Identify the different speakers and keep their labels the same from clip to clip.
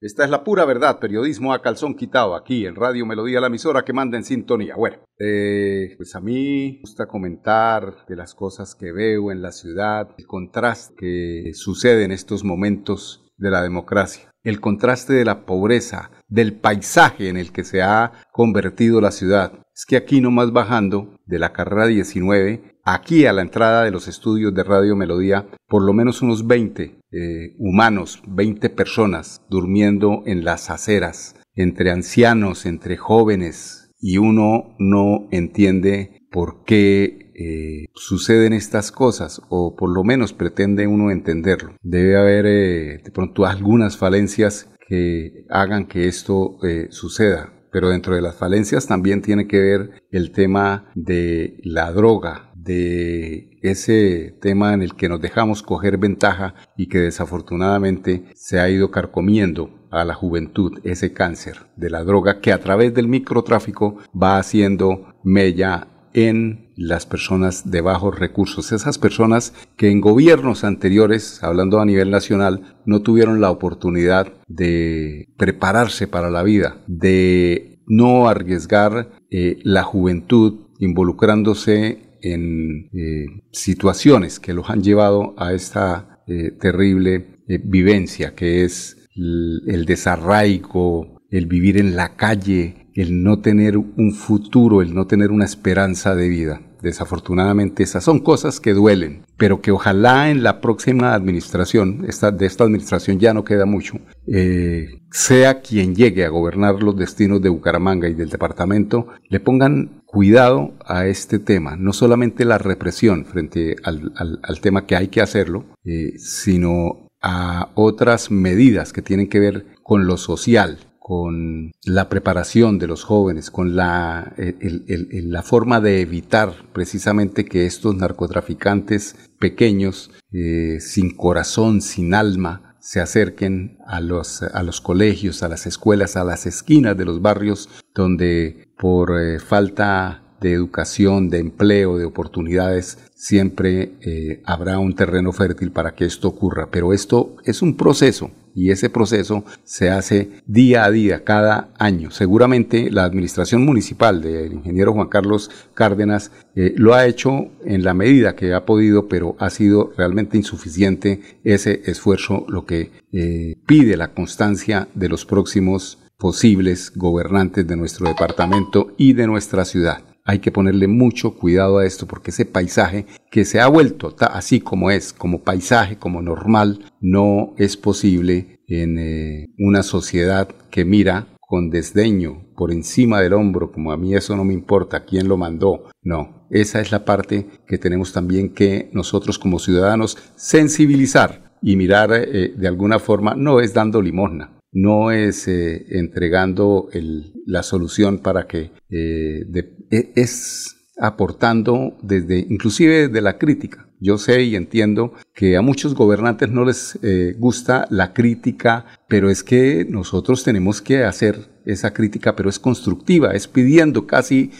Speaker 1: Esta es la pura verdad, periodismo a calzón quitado, aquí en Radio Melodía, la emisora que manda en sintonía. Bueno, eh, pues a mí me gusta comentar de las cosas que veo en la ciudad, el contraste que sucede en estos momentos de la democracia, el contraste de la pobreza, del paisaje en el que se ha convertido la ciudad. Es que aquí nomás bajando de la carrera 19 aquí a la entrada de los estudios de Radio Melodía, por lo menos unos 20 eh, humanos, 20 personas durmiendo en las aceras, entre ancianos, entre jóvenes, y uno no entiende por qué eh, suceden estas cosas, o por lo menos pretende uno entenderlo. Debe haber eh, de pronto algunas falencias que hagan que esto suceda pero dentro de las falencias también tiene que ver el tema de la droga, de ese tema en el que nos dejamos coger ventaja y que desafortunadamente se ha ido carcomiendo a la juventud, ese cáncer de la droga que a través del microtráfico va haciendo mella en las personas de bajos recursos, esas personas que en gobiernos anteriores, hablando a nivel nacional, no tuvieron la oportunidad de prepararse para la vida, de no arriesgar eh, la juventud involucrándose en eh, situaciones que los han llevado a esta eh, terrible vivencia que es el, desarraigo, el vivir en la calle, el no tener un futuro, el no tener una esperanza de vida. Desafortunadamente esas son cosas que duelen, pero que ojalá en la próxima administración, esta, de esta administración ya no queda mucho, sea quien llegue a gobernar los destinos de Bucaramanga y del departamento, le pongan cuidado a este tema, no solamente la represión frente al, tema que hay que hacerlo, eh, sino a otras medidas que tienen que ver con lo social, con la preparación de los jóvenes, con la, la forma de evitar precisamente que estos narcotraficantes pequeños, eh, sin corazón, sin alma, se acerquen a los, a los colegios, a las escuelas, a las esquinas de los barrios donde por eh, falta de educación, de empleo, de oportunidades, siempre eh, habrá un terreno fértil para que esto ocurra. Pero esto es un proceso y ese proceso se hace día a día, cada año. Seguramente la administración municipal del ingeniero Juan Carlos Cárdenas eh, lo ha hecho en la medida que ha podido, pero ha sido realmente insuficiente ese esfuerzo, lo que pide la constancia de los próximos posibles gobernantes de nuestro departamento y de nuestra ciudad. Hay que ponerle mucho cuidado a esto porque ese paisaje que se ha vuelto así como es, como paisaje, como normal, no es posible en eh, una sociedad que mira con desdeño por encima del hombro, como a mí eso no me importa, quién lo mandó. No, esa es la parte que tenemos también que nosotros como ciudadanos sensibilizar y mirar eh, de alguna forma, no es dando limosna, no es eh, entregando la solución para que eh, e, es aportando desde inclusive desde la crítica. Yo sé y entiendo que a muchos gobernantes no les eh, gusta la crítica, pero es que nosotros tenemos que hacer esa crítica, pero es constructiva, es pidiendo, casi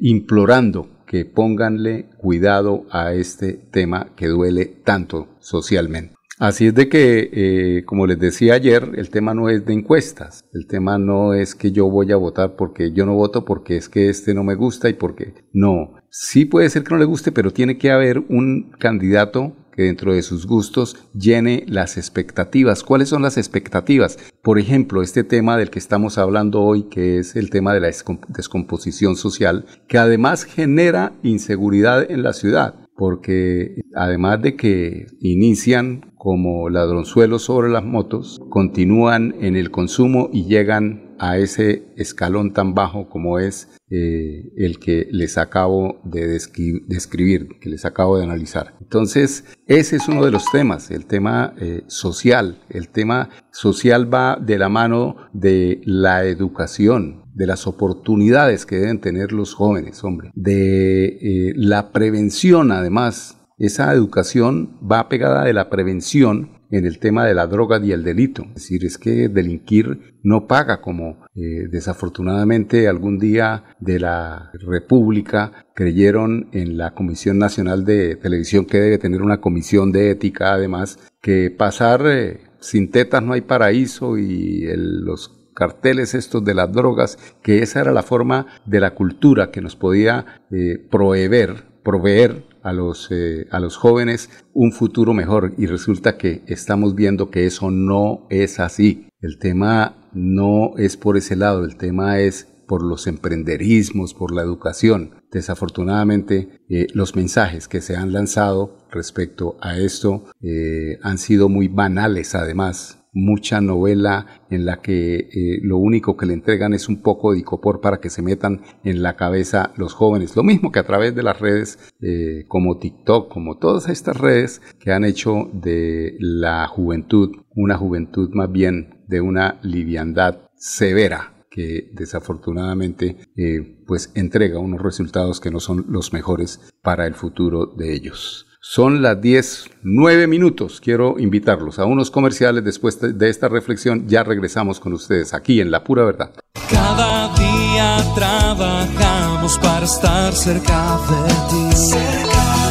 Speaker 1: implorando que pónganle cuidado a este tema que duele tanto socialmente. Así es de que, eh, como les decía ayer, el tema no es de encuestas, el tema no es que yo voy a votar porque yo no voto porque es que este no me gusta y porque no. Sí puede ser que no le guste, pero tiene que haber un candidato que dentro de sus gustos llene las expectativas. ¿Cuáles son las expectativas? Por ejemplo, este tema del que estamos hablando hoy, que es el tema de la descomposición social, que además genera inseguridad en la ciudad porque además de que inician como ladronzuelos sobre las motos, continúan en el consumo y llegan a ese escalón tan bajo como es eh, el que les acabo de describir, que les acabo de analizar. Entonces, ese es uno de los temas, el tema eh, social. El tema social va de la mano de la educación, de las oportunidades que deben tener los jóvenes, hombre, de eh, la prevención además. Esa educación va pegada de la prevención en el tema de la droga y el delito. Es decir, es que delinquir no paga como eh, desafortunadamente algún día de la República creyeron en la Comisión Nacional de Televisión que debe tener una comisión de ética además, que pasar eh, sin tetas no hay paraíso y los carteles estos de las drogas, que esa era la forma de la cultura que nos podía eh, proveer a los, eh, a los jóvenes un futuro mejor y resulta que estamos viendo que eso no es así. El tema no es por ese lado, el tema es por los emprenderismos, por la educación. Desafortunadamente, eh, los mensajes que se han lanzado respecto a esto eh, han sido muy banales además mucha novela en la que eh, lo único que le entregan es un poco de icopor para que se metan en la cabeza los jóvenes. Lo mismo que a través de las redes eh, como TikTok, como todas estas redes que han hecho de la juventud una juventud más bien de una liviandad severa que desafortunadamente eh, pues entrega unos resultados que no son los mejores para el futuro de ellos. Son las 10, 9 minutos. Quiero invitarlos a unos comerciales. Después de esta reflexión ya regresamos con ustedes aquí en La Pura Verdad.
Speaker 2: Cada día trabajamos para estar cerca de ti.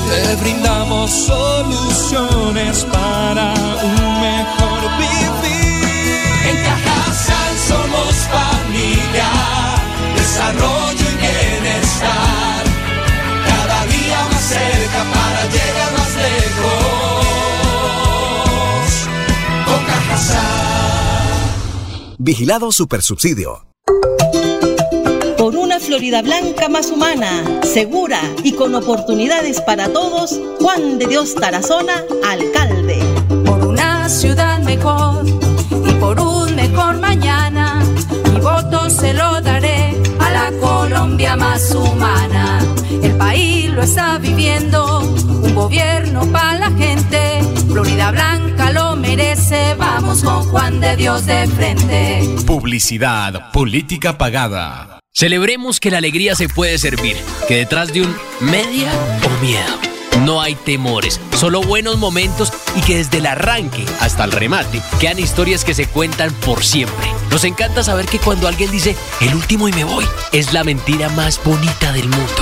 Speaker 2: Te brindamos soluciones para un mejor vivir. En Cajasal somos familia,
Speaker 3: Vigilado Supersubsidio.
Speaker 4: Por una Florida Blanca más humana, segura y con oportunidades para todos, Juan de Dios Tarazona, alcalde.
Speaker 5: Por una ciudad mejor y por un mejor mañana, mi voto se lo daré a la Colombia más humana. El país lo está viviendo, un gobierno para la gente, Florida Blanca lo merece, vamos con Juan de Dios de frente.
Speaker 3: Publicidad, política pagada.
Speaker 6: Celebremos que la alegría se puede servir, que detrás de un media o miedo no hay temores, solo buenos momentos y que desde el arranque hasta el remate quedan historias que se cuentan por siempre. Nos encanta saber que cuando alguien dice el último y me voy, es la mentira más bonita del mundo.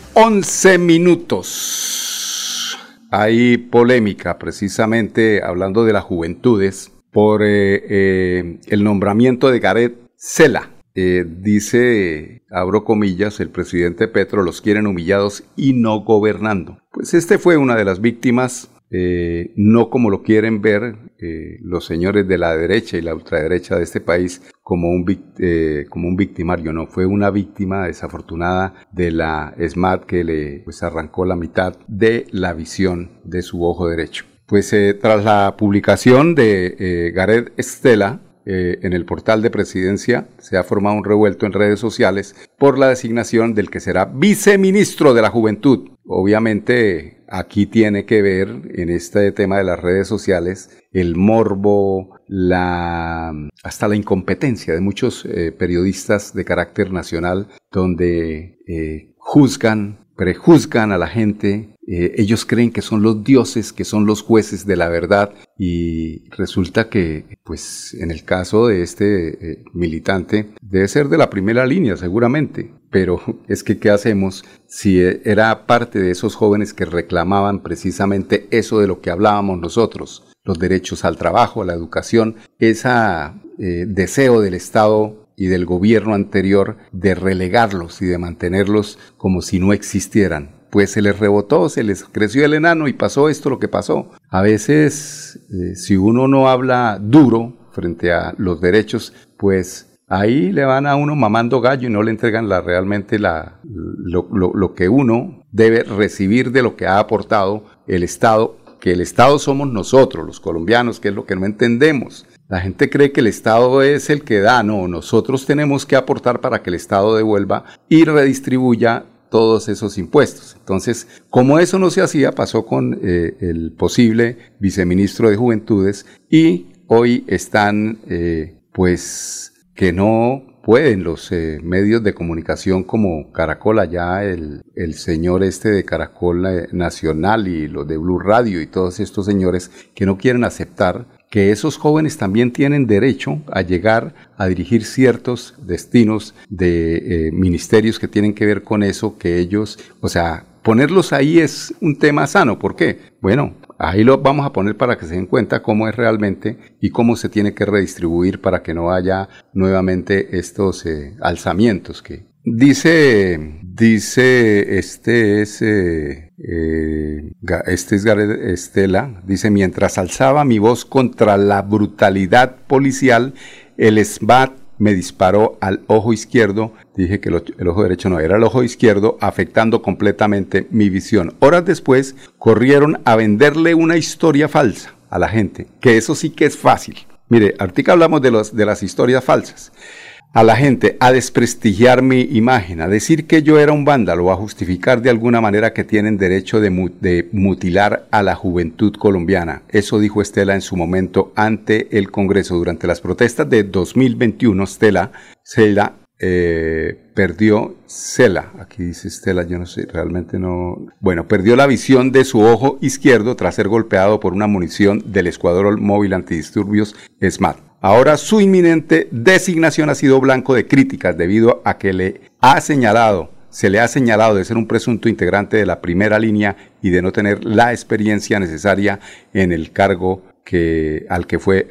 Speaker 1: 11 minutos. Hay polémica precisamente hablando de las juventudes por eh, eh, el nombramiento de Gareth Sela. Eh, dice, abro comillas, el presidente Petro los quieren humillados y no gobernando. Pues este fue una de las víctimas eh, no como lo quieren ver eh, los señores de la derecha y la ultraderecha de este país como un, eh, como un victimario, no, fue una víctima desafortunada de la SMART que le pues, arrancó la mitad de la visión de su ojo derecho. Pues tras la publicación de Gareth Estela, en el portal de presidencia se ha formado un revuelto en redes sociales por la designación del que será viceministro de la juventud. Obviamente aquí tiene que ver en este tema de las redes sociales el morbo, la hasta la incompetencia de muchos eh, periodistas de carácter nacional donde eh, juzgan, prejuzgan a la gente, eh, ellos creen que son los dioses, que son los jueces de la verdad y resulta que, pues en el caso de este militante, debe ser de la primera línea seguramente, pero es que, ¿qué hacemos si era parte de esos jóvenes que reclamaban precisamente eso de lo que hablábamos nosotros? Los derechos al trabajo, a la educación, ese eh, deseo del Estado y del gobierno anterior de relegarlos y de mantenerlos como si no existieran. Pues se les rebotó, se les creció el enano y pasó esto lo que pasó. A veces, eh, si uno no habla duro frente a los derechos, pues ahí le van a uno mamando gallo y no le entregan la, realmente la, lo, lo que uno debe recibir de lo que ha aportado el Estado que el Estado somos nosotros, los colombianos, que es lo que no entendemos. La gente cree que el Estado es el que da, no, nosotros tenemos que aportar para que el Estado devuelva y redistribuya todos esos impuestos. Entonces, como eso no se hacía, pasó con eh, el posible viceministro de Juventudes y hoy están, eh, pues, que no pueden los eh, medios de comunicación como Caracol, allá el, el señor este de Caracol Nacional y los de Blue Radio y todos estos señores que no quieren aceptar que esos jóvenes también tienen derecho a llegar a dirigir ciertos destinos de eh, ministerios que tienen que ver con eso, que ellos, o sea, ponerlos ahí es un tema sano. ¿Por qué? Bueno, ahí lo vamos a poner para que se den cuenta cómo es realmente y cómo se tiene que redistribuir para que no haya nuevamente estos eh, alzamientos que dice dice este es eh, eh, este es Gareth Estela, dice, mientras alzaba mi voz contra la brutalidad policial, el SBAT me disparó al ojo izquierdo, dije que el ojo derecho no era el ojo izquierdo, afectando completamente mi visión. Horas después corrieron a venderle una historia falsa a la gente, que eso sí que es fácil. Mire, ahorita hablamos de, los, de las historias falsas a la gente a desprestigiar mi imagen, a decir que yo era un vándalo, a justificar de alguna manera que tienen derecho de, mutilar a la juventud colombiana. Eso dijo Estela en su momento ante el Congreso. Durante las protestas de 2021, Estela, Estela eh, perdió Cela, aquí dice Estela, yo no sé, realmente no. Bueno, perdió la visión de su ojo izquierdo tras ser golpeado por una munición del Escuadrón Móvil Antidisturbios SMAT. Ahora su inminente designación ha sido blanco de críticas debido a que le ha señalado, se le ha señalado de ser un presunto integrante de la primera línea y de no tener la experiencia necesaria en el cargo que, al, que fue,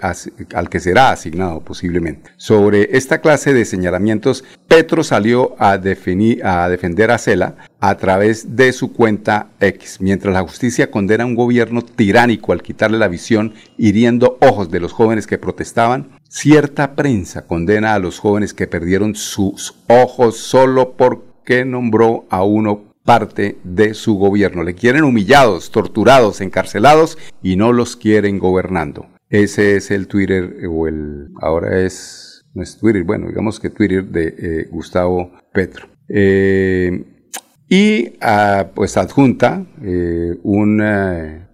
Speaker 1: al que será asignado posiblemente. Sobre esta clase de señalamientos, Petro salió a, definir, a defender a Cela a través de su cuenta X, mientras la justicia condena a un gobierno tiránico al quitarle la visión, hiriendo ojos de los jóvenes que protestaban. Cierta prensa condena a los jóvenes que perdieron sus ojos solo porque nombró a uno parte de su gobierno. Le quieren humillados, torturados, encarcelados y no los quieren gobernando. Ese es el Twitter o el ahora es no es Twitter, bueno, digamos que Twitter de eh, Gustavo Petro. Eh, y ah, pues adjunta eh, un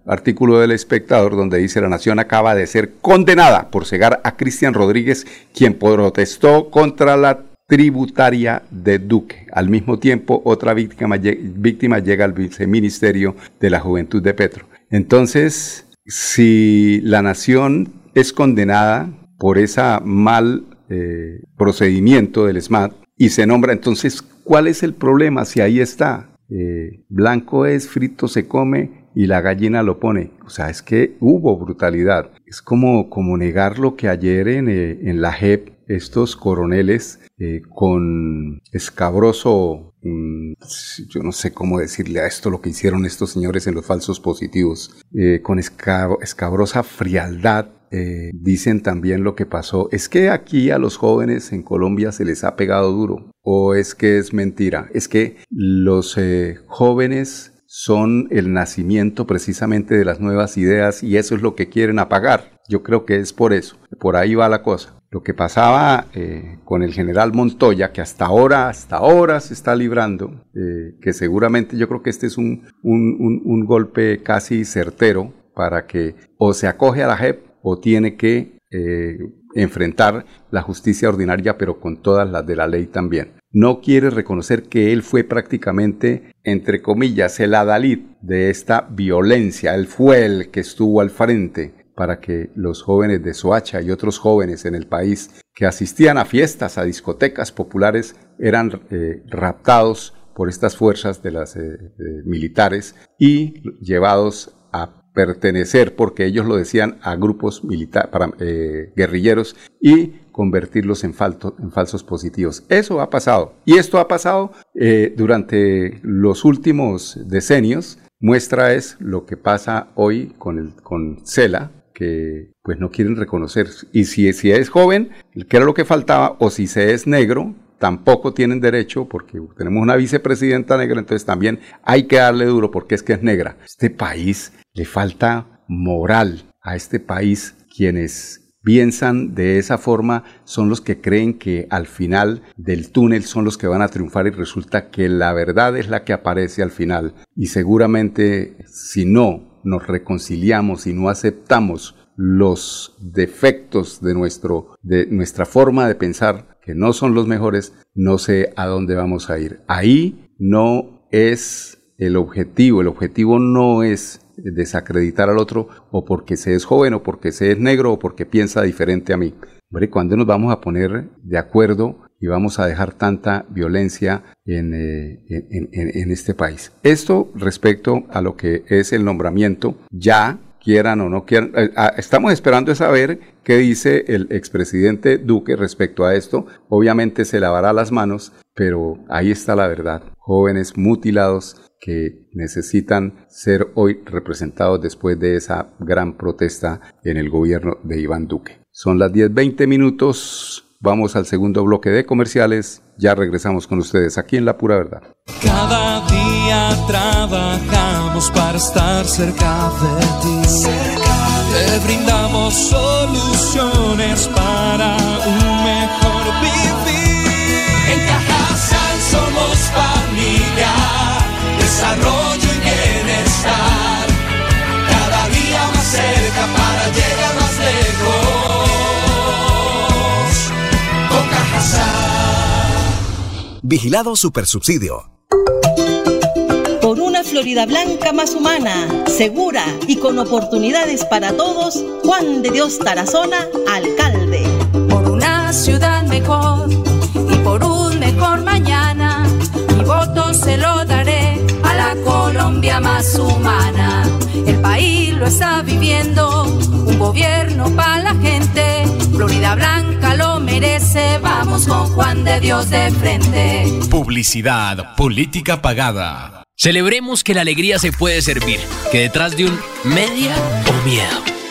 Speaker 1: artículo del espectador donde dice la nación acaba de ser condenada por cegar a Cristian Rodríguez, quien protestó contra la tributaria de Duque. Al mismo tiempo, otra víctima, víctima llega al viceministerio de la Juventud de Petro. Entonces, si la nación es condenada por ese mal eh, procedimiento del SMAT y se nombra, entonces, ¿cuál es el problema si ahí está? Eh, blanco es, frito se come y la gallina lo pone. O sea, es que hubo brutalidad. Es como, como negar lo que ayer en, eh, en la JEP estos coroneles eh, con escabroso, yo no sé cómo decirle a esto lo que hicieron estos señores en los falsos positivos, eh, con escabrosa frialdad. Eh, dicen también lo que pasó. Es que aquí a los jóvenes en Colombia se les ha pegado duro. O es que es mentira. Es que los jóvenes son el nacimiento precisamente de las nuevas ideas y eso es lo que quieren apagar. Yo creo que es por eso. Por ahí va la cosa. Lo que pasaba eh, con el general Montoya, que hasta ahora, hasta ahora se está librando, eh, que seguramente yo creo que este es un, un, golpe casi certero para que o se acoge a la JEP o tiene que eh, enfrentar la justicia ordinaria, pero con todas las de la ley también. No quiere reconocer que él fue prácticamente, entre comillas, el adalid de esta violencia. Él fue el que estuvo al frente para que los jóvenes de Soacha y otros jóvenes en el país que asistían a fiestas, a discotecas populares, eran eh, raptados por estas fuerzas de las eh, militares y llevados a pertenecer, porque ellos lo decían, a grupos militares, eh, guerrilleros y convertirlos en, falsos positivos. Eso ha pasado. Y esto ha pasado eh, durante los últimos decenios. Muestra es lo que pasa hoy con, el, con CELA, que pues no quieren reconocer. Y si, si es joven, que era lo que faltaba, o si se es negro, tampoco tienen derecho porque tenemos una vicepresidenta negra, entonces también hay que darle duro porque es que es negra. Este país le falta moral a este país quienes piensan de esa forma son los que creen que al final del túnel son los que van a triunfar y resulta que la verdad es la que aparece al final y seguramente si no nos reconciliamos y no aceptamos los defectos de, nuestro, de nuestra forma de pensar, que no son los mejores, no sé a dónde vamos a ir. Ahí no es el objetivo, el objetivo no es desacreditar al otro o porque se es joven o porque se es negro o porque piensa diferente a mí. Hombre, ¿cuándo nos vamos a poner de acuerdo y vamos a dejar tanta violencia en, eh, en, este país? Esto respecto a lo que es el nombramiento ya quieran o no quieran. Eh, ah, estamos esperando saber qué dice el expresidente Duque respecto a esto. Obviamente se lavará las manos, pero ahí está la verdad. Jóvenes mutilados que necesitan ser hoy representados después de esa gran protesta en el gobierno de Iván Duque. Son las 10.20 minutos. Vamos al segundo bloque de comerciales. Ya regresamos con ustedes aquí en La Pura Verdad.
Speaker 2: Cada día trabajamos para estar cerca de ti. Te brindamos soluciones para un mejor vivir.
Speaker 7: En Cajasal somos familia, desarrollo y bienestar. Cada día más cerca para llegar más lejos.
Speaker 8: Vigilado Supersubsidio.
Speaker 4: Florida Blanca más humana, segura y con oportunidades para todos, Juan de Dios Tarazona, alcalde.
Speaker 5: Por una ciudad mejor y por un mejor mañana, mi voto se lo daré a la Colombia más humana. El país lo está viviendo, un gobierno para la gente. Florida Blanca lo merece, vamos con Juan de Dios de frente.
Speaker 8: Publicidad, política pagada.
Speaker 6: Celebremos que la alegría se puede servir, que detrás de un media o miedo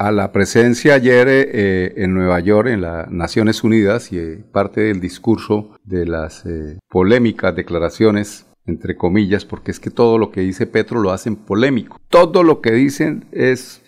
Speaker 1: a la presencia ayer eh, en Nueva York, en las Naciones Unidas, y eh, parte del discurso de las eh, polémicas declaraciones, entre comillas, porque es que todo lo que dice Petro lo hacen polémico. Todo lo que dicen es,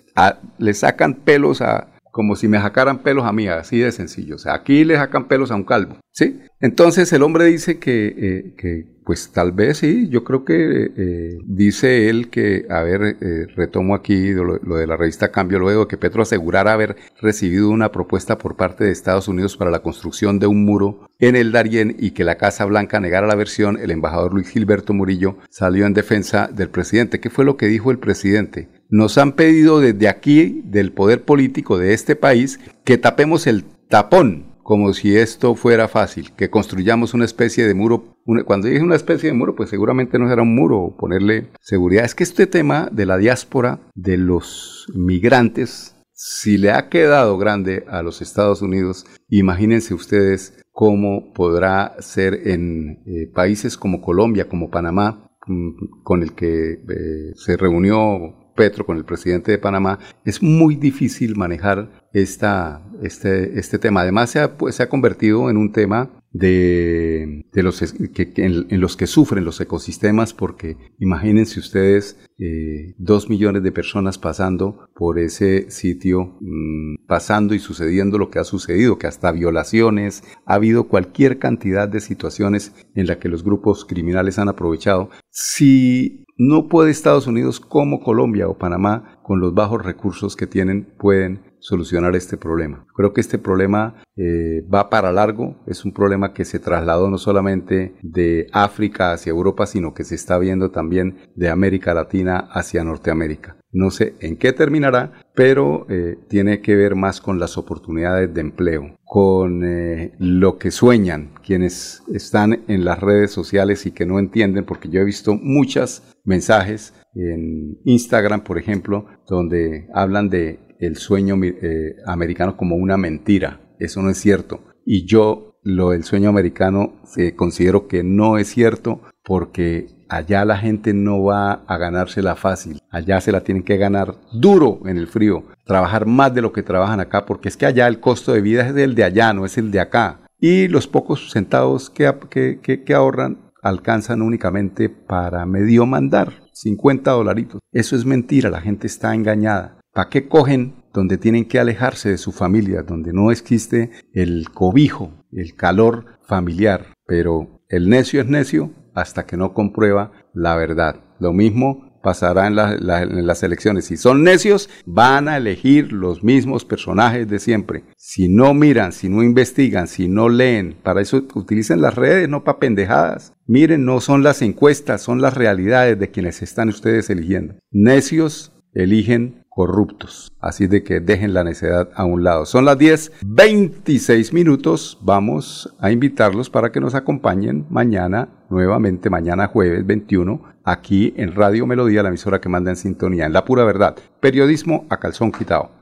Speaker 1: le sacan pelos a, como si me sacaran pelos a mí, así de sencillo. O sea, aquí le sacan pelos a un calvo, ¿sí? Entonces el hombre dice que, que pues tal vez sí, yo creo que eh, dice él que, a ver, eh, retomo aquí lo, de la revista Cambio luego, que Petro asegurara haber recibido una propuesta por parte de Estados Unidos para la construcción de un muro en el Darién y que la Casa Blanca negara la versión, el embajador Luis Gilberto Murillo salió en defensa del presidente. ¿Qué fue lo que dijo el presidente? Nos han pedido desde aquí, del poder político de este país, que tapemos el tapón como si esto fuera fácil, que construyamos una especie de muro. cuando dije una especie de muro, pues seguramente no será un muro, ponerle seguridad. Es que este tema de la diáspora, de los migrantes, si le ha quedado grande a los Estados Unidos, imagínense ustedes cómo podrá ser en eh, países como Colombia, como Panamá, mm, con el que eh, se reunió Petro, con el presidente de Panamá, es muy difícil manejar esta, este, este tema. Además, se ha, pues, se ha convertido en un tema de, los que, en, los que sufren los ecosistemas, porque imagínense ustedes eh, dos millones de personas pasando por ese sitio, mm, pasando y sucediendo lo que ha sucedido, que hasta violaciones, ha habido cualquier cantidad de situaciones en las que los grupos criminales han aprovechado. Si no puede Estados Unidos como Colombia o Panamá, con los bajos recursos que tienen, pueden solucionar este problema. Creo que este problema eh, va para largo, es un problema que se trasladó no solamente de África hacia Europa, sino que se está viendo también de América Latina hacia Norteamérica. No sé en qué terminará, pero eh, tiene que ver más con las oportunidades de empleo, con eh, lo que sueñan quienes están en las redes sociales y que no entienden, porque yo he visto muchos mensajes en Instagram, por ejemplo, donde hablan de el sueño eh, americano como una mentira. Eso no es cierto. Y yo lo del sueño americano eh, considero que no es cierto porque allá la gente no va a ganársela fácil. Allá se la tienen que ganar duro en el frío. Trabajar más de lo que trabajan acá porque es que allá el costo de vida es el de allá, no es el de acá. Y los pocos centavos que, que, que ahorran alcanzan únicamente para medio mandar, 50 dolaritos. Eso es mentira, la gente está engañada. ¿Para qué cogen donde tienen que alejarse de su familia, donde no existe el cobijo, el calor familiar? Pero el necio es necio hasta que no comprueba la verdad. Lo mismo pasará en, las elecciones. Si son necios, van a elegir los mismos personajes de siempre. Si no miran, si no investigan, si no leen, para eso utilicen las redes, no para pendejadas. Miren, no son las encuestas, son las realidades de quienes están ustedes eligiendo. Necios eligen corruptos. Así de que dejen la necedad a un lado. Son las 10, 26 minutos. Vamos a invitarlos para que nos acompañen mañana, nuevamente mañana jueves 21, aquí en Radio Melodía, la emisora que manda en sintonía, en la pura verdad. Periodismo a calzón quitado.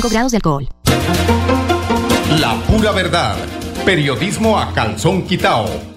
Speaker 9: grados de alcohol.
Speaker 8: La pura verdad. Periodismo a calzón quitao